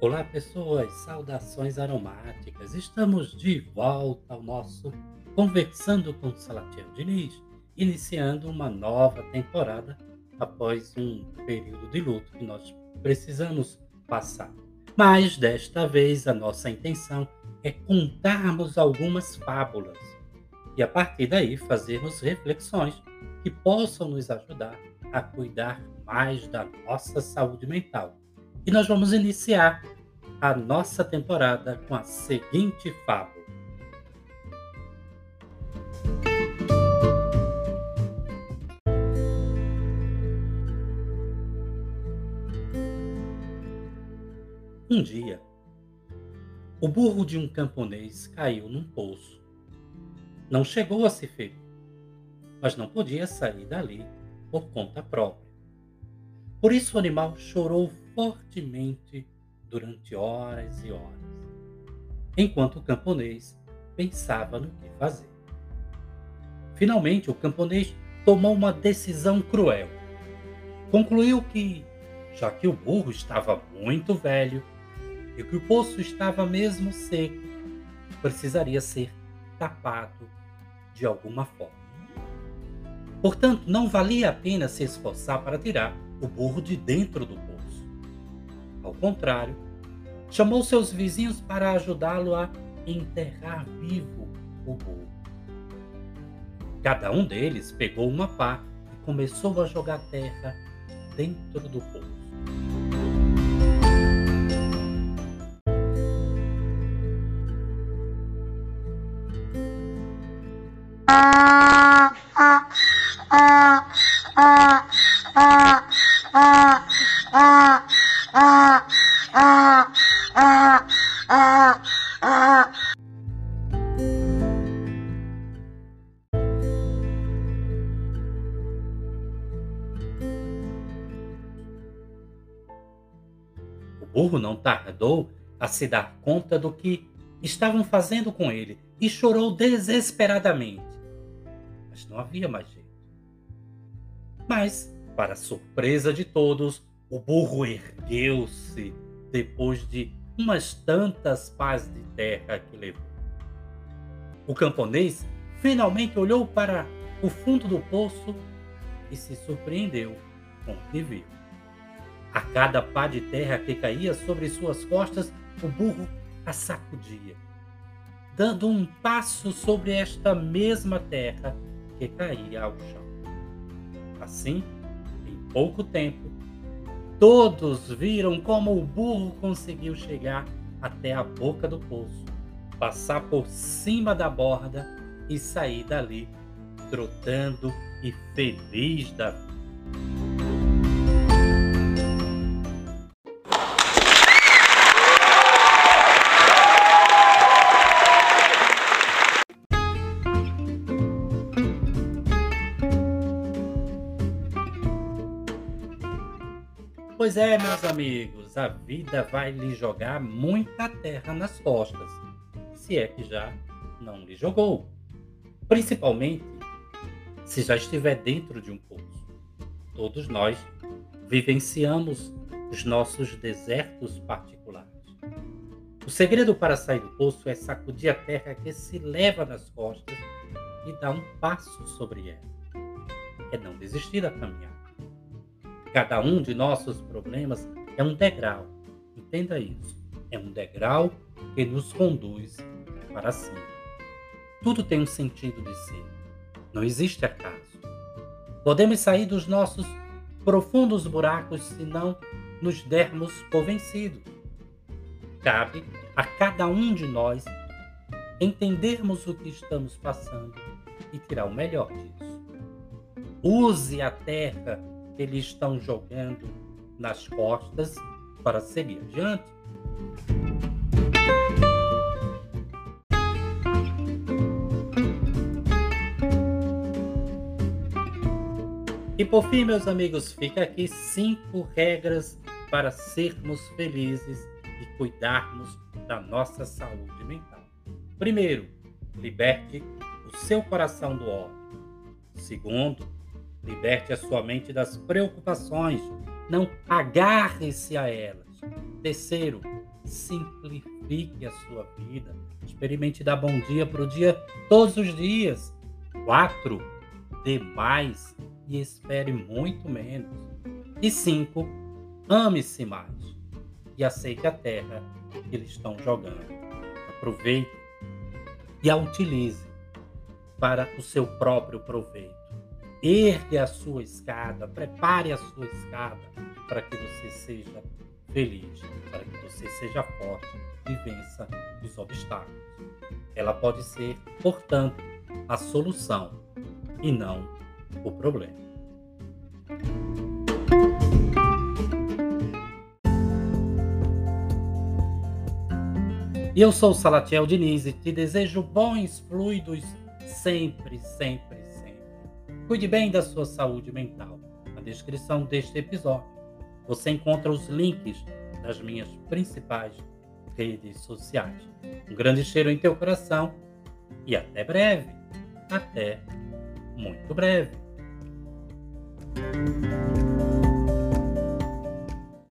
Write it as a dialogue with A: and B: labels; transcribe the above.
A: Olá, pessoas, saudações aromáticas. Estamos de volta ao nosso Conversando com Salatiel Diniz, iniciando uma nova temporada após um período de luto que nós precisamos passar. Mas desta vez a nossa intenção é contarmos algumas fábulas e a partir daí fazermos reflexões que possam nos ajudar a cuidar mais da nossa saúde mental e nós vamos iniciar a nossa temporada com a seguinte fábula. Um dia, o burro de um camponês caiu num poço. Não chegou a se ferir, mas não podia sair dali por conta própria. Por isso o animal chorou fortemente durante horas e horas, enquanto o camponês pensava no que fazer. Finalmente, o camponês tomou uma decisão cruel. Concluiu que, já que o burro estava muito velho e que o poço estava mesmo seco, precisaria ser tapado de alguma forma. Portanto, não valia a pena se esforçar para tirar o burro de dentro do poço. Ao contrário, chamou seus vizinhos para ajudá-lo a enterrar vivo o burro. Cada um deles pegou uma pá e começou a jogar terra dentro do poço. Ah, ah, O burro não tardou a se dar conta do que estavam fazendo com ele e chorou desesperadamente. Mas não havia mais. Mas, para surpresa de todos, o burro ergueu-se depois de umas tantas pás de terra que levou. O camponês finalmente olhou para o fundo do poço e se surpreendeu com o que viu. A cada pá de terra que caía sobre suas costas, o burro a sacudia, dando um passo sobre esta mesma terra que caía ao chão. Assim, em pouco tempo, Todos viram como o burro conseguiu chegar até a boca do poço, passar por cima da borda e sair dali trotando e feliz da vida. Pois é, meus amigos, a vida vai lhe jogar muita terra nas costas, se é que já não lhe jogou. Principalmente se já estiver dentro de um poço. Todos nós vivenciamos os nossos desertos particulares. O segredo para sair do poço é sacudir a terra que se leva nas costas e dar um passo sobre ela. É não desistir da caminhada. Cada um de nossos problemas é um degrau Entenda isso. É um degrau que nos conduz para cima. Tudo tem um sentido de ser. Não existe acaso. Podemos sair dos nossos profundos buracos se não nos dermos por. Cabe a cada um de nós entendermos o que estamos passando e tirar o melhor disso. Use a terra que eles estão jogando nas costas para seguir adiante. E por fim, meus amigos, fica aqui cinco regras para sermos felizes e cuidarmos da nossa saúde mental. Primeiro, liberte o seu coração do ódio. Segundo, liberte a sua mente das preocupações. Não agarre-se a elas. Terceiro, simplifique a sua vida. Experimente dar bom dia para o dia todos os dias. Quatro, dê mais e espere muito menos. E cinco, ame-se mais e aceite a terra que eles estão jogando. Aproveite e a utilize para o seu próprio proveito. Ergue a sua escada, prepare a sua escada para que você seja feliz, para que você seja forte e vença os obstáculos. Ela pode ser, portanto, a solução e não o problema. E eu sou Salatiel Diniz e te desejo bons fluidos sempre, sempre. Cuide bem da sua saúde mental. Na descrição deste episódio você encontra os links das minhas principais redes sociais. Um grande cheiro em teu coração e até breve. Até muito breve.